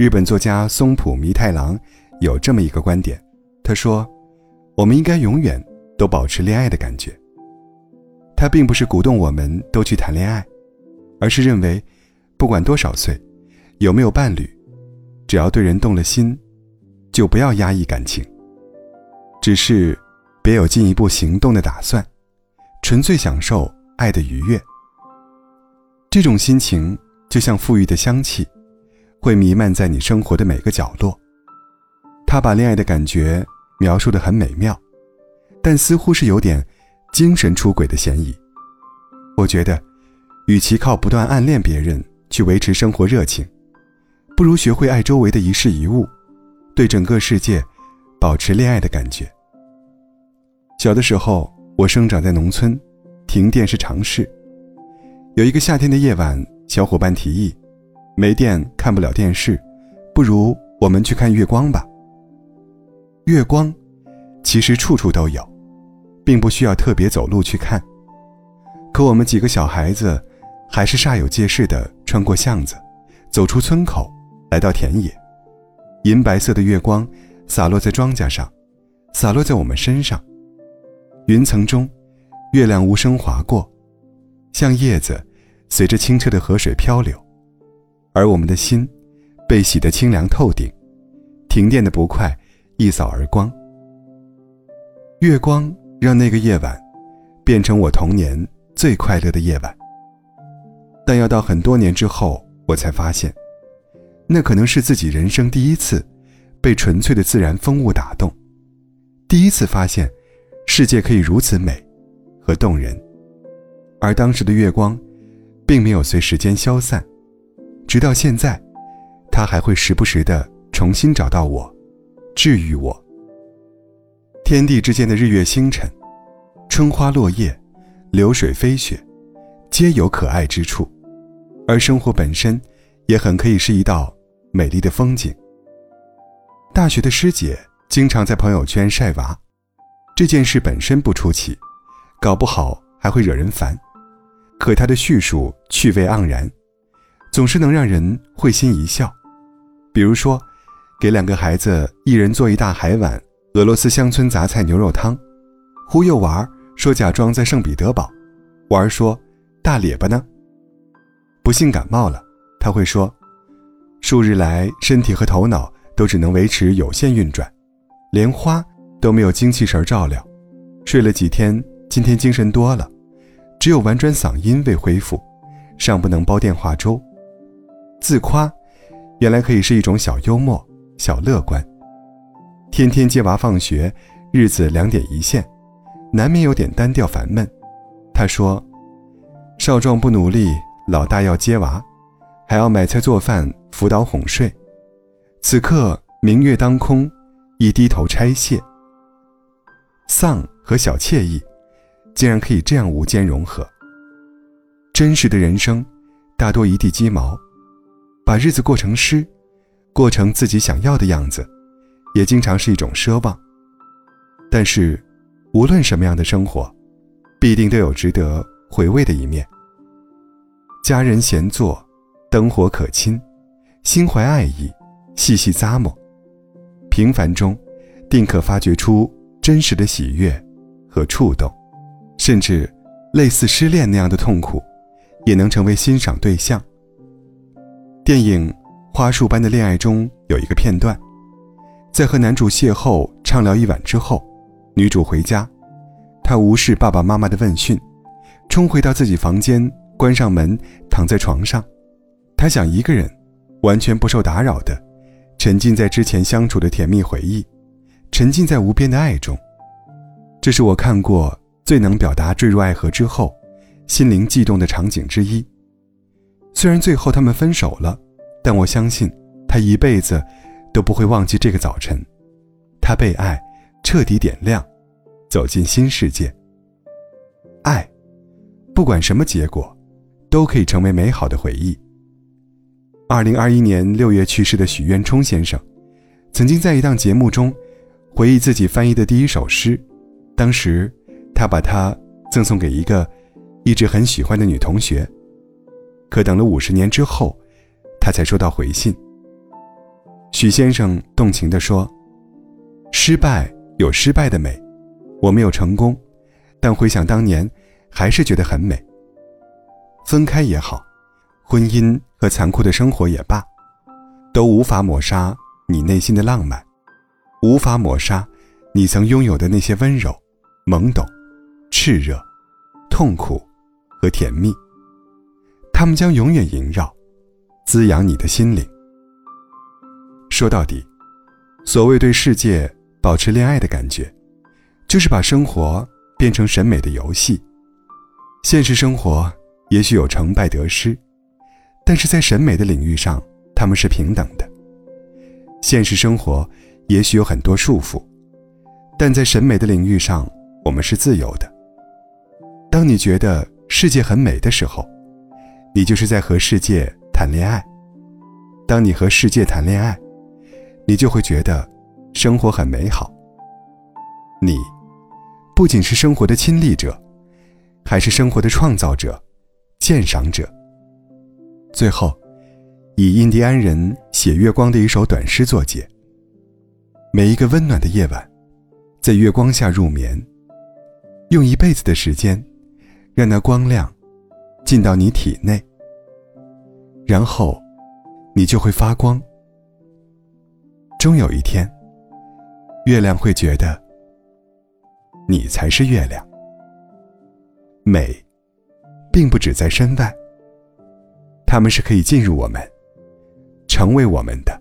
日本作家松浦弥太郎有这么一个观点，他说：“我们应该永远都保持恋爱的感觉。”他并不是鼓动我们都去谈恋爱，而是认为，不管多少岁，有没有伴侣，只要对人动了心，就不要压抑感情。只是，别有进一步行动的打算，纯粹享受爱的愉悦。这种心情就像馥郁的香气，会弥漫在你生活的每个角落。他把恋爱的感觉描述的很美妙，但似乎是有点。精神出轨的嫌疑。我觉得，与其靠不断暗恋别人去维持生活热情，不如学会爱周围的一事一物，对整个世界保持恋爱的感觉。小的时候，我生长在农村，停电是常事。有一个夏天的夜晚，小伙伴提议，没电看不了电视，不如我们去看月光吧。月光，其实处处都有。并不需要特别走路去看，可我们几个小孩子，还是煞有介事地穿过巷子，走出村口，来到田野。银白色的月光洒落在庄稼上，洒落在我们身上。云层中，月亮无声划过，像叶子随着清澈的河水漂流，而我们的心，被洗得清凉透顶。停电的不快一扫而光。月光。让那个夜晚变成我童年最快乐的夜晚。但要到很多年之后，我才发现，那可能是自己人生第一次被纯粹的自然风物打动，第一次发现世界可以如此美和动人。而当时的月光，并没有随时间消散，直到现在，他还会时不时的重新找到我，治愈我。天地之间的日月星辰，春花落叶，流水飞雪，皆有可爱之处，而生活本身，也很可以是一道美丽的风景。大学的师姐经常在朋友圈晒娃，这件事本身不出奇，搞不好还会惹人烦，可她的叙述趣味盎然，总是能让人会心一笑。比如说，给两个孩子一人做一大海碗。俄罗斯乡村杂菜牛肉汤，忽悠娃儿说假装在圣彼得堡，娃儿说大咧巴呢。不幸感冒了，他会说，数日来身体和头脑都只能维持有限运转，连花都没有精气神照料，睡了几天，今天精神多了，只有婉转嗓音未恢复，尚不能煲电话粥。自夸，原来可以是一种小幽默、小乐观。天天接娃放学，日子两点一线，难免有点单调烦闷。他说：“少壮不努力，老大要接娃，还要买菜做饭、辅导哄睡。此刻明月当空，一低头拆卸。丧和小惬意，竟然可以这样无间融合。真实的人生，大多一地鸡毛，把日子过成诗，过成自己想要的样子。”也经常是一种奢望，但是，无论什么样的生活，必定都有值得回味的一面。家人闲坐，灯火可亲，心怀爱意，细细咂摸，平凡中，定可发掘出真实的喜悦和触动，甚至类似失恋那样的痛苦，也能成为欣赏对象。电影《花束般的恋爱》中有一个片段。在和男主邂逅、畅聊一晚之后，女主回家，她无视爸爸妈妈的问讯，冲回到自己房间，关上门，躺在床上。她想一个人，完全不受打扰的，沉浸在之前相处的甜蜜回忆，沉浸在无边的爱中。这是我看过最能表达坠入爱河之后，心灵悸动的场景之一。虽然最后他们分手了，但我相信他一辈子。都不会忘记这个早晨，他被爱彻底点亮，走进新世界。爱，不管什么结果，都可以成为美好的回忆。二零二一年六月去世的许渊冲先生，曾经在一档节目中回忆自己翻译的第一首诗，当时他把它赠送给一个一直很喜欢的女同学，可等了五十年之后，他才收到回信。许先生动情地说：“失败有失败的美，我没有成功，但回想当年，还是觉得很美。分开也好，婚姻和残酷的生活也罢，都无法抹杀你内心的浪漫，无法抹杀你曾拥有的那些温柔、懵懂、炽热、痛苦和甜蜜。他们将永远萦绕，滋养你的心灵。”说到底，所谓对世界保持恋爱的感觉，就是把生活变成审美的游戏。现实生活也许有成败得失，但是在审美的领域上，他们是平等的。现实生活也许有很多束缚，但在审美的领域上，我们是自由的。当你觉得世界很美的时候，你就是在和世界谈恋爱。当你和世界谈恋爱，你就会觉得生活很美好。你不仅是生活的亲历者，还是生活的创造者、鉴赏者。最后，以印第安人写月光的一首短诗作结：每一个温暖的夜晚，在月光下入眠，用一辈子的时间，让那光亮进到你体内，然后你就会发光。终有一天，月亮会觉得，你才是月亮。美，并不只在身外，他们是可以进入我们，成为我们的。